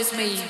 with me.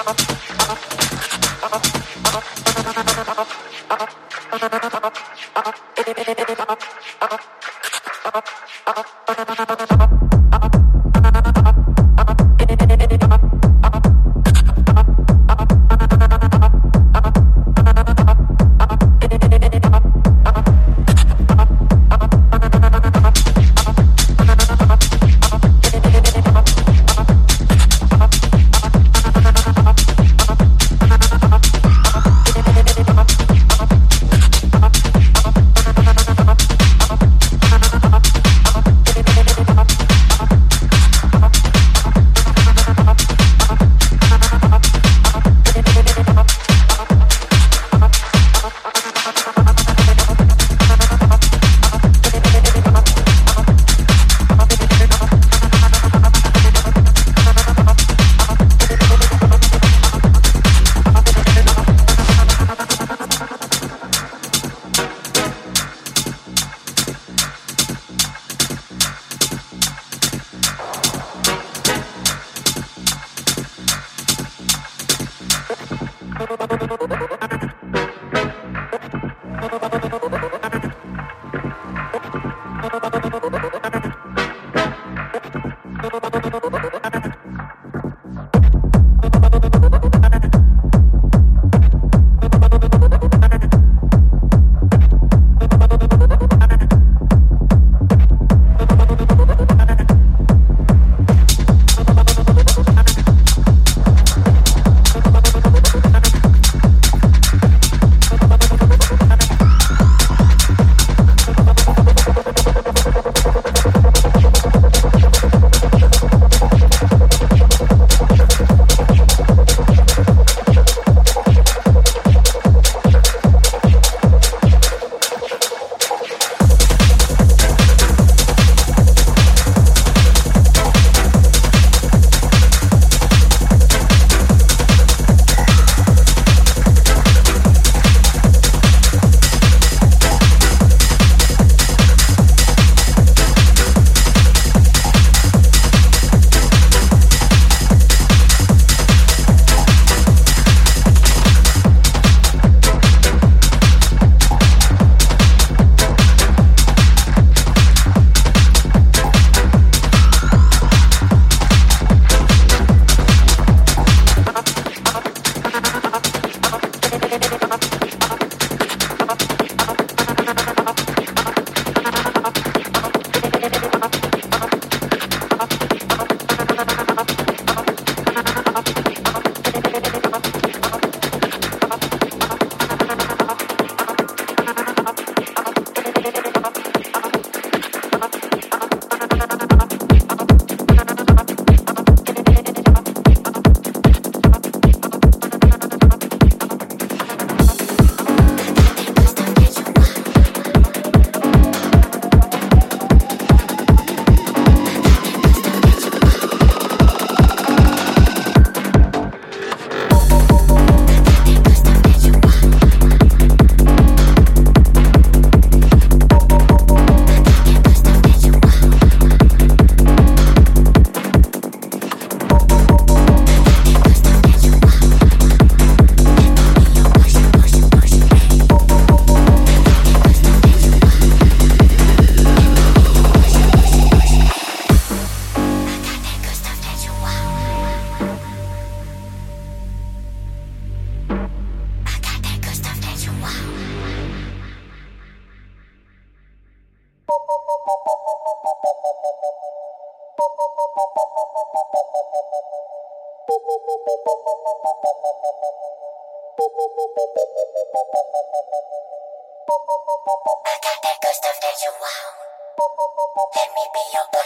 Thank you.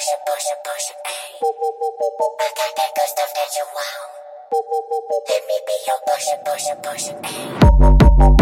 push it, push it, push it, ayy. I got that good stuff that you want. Let me be your push it, push it, push it, ayy.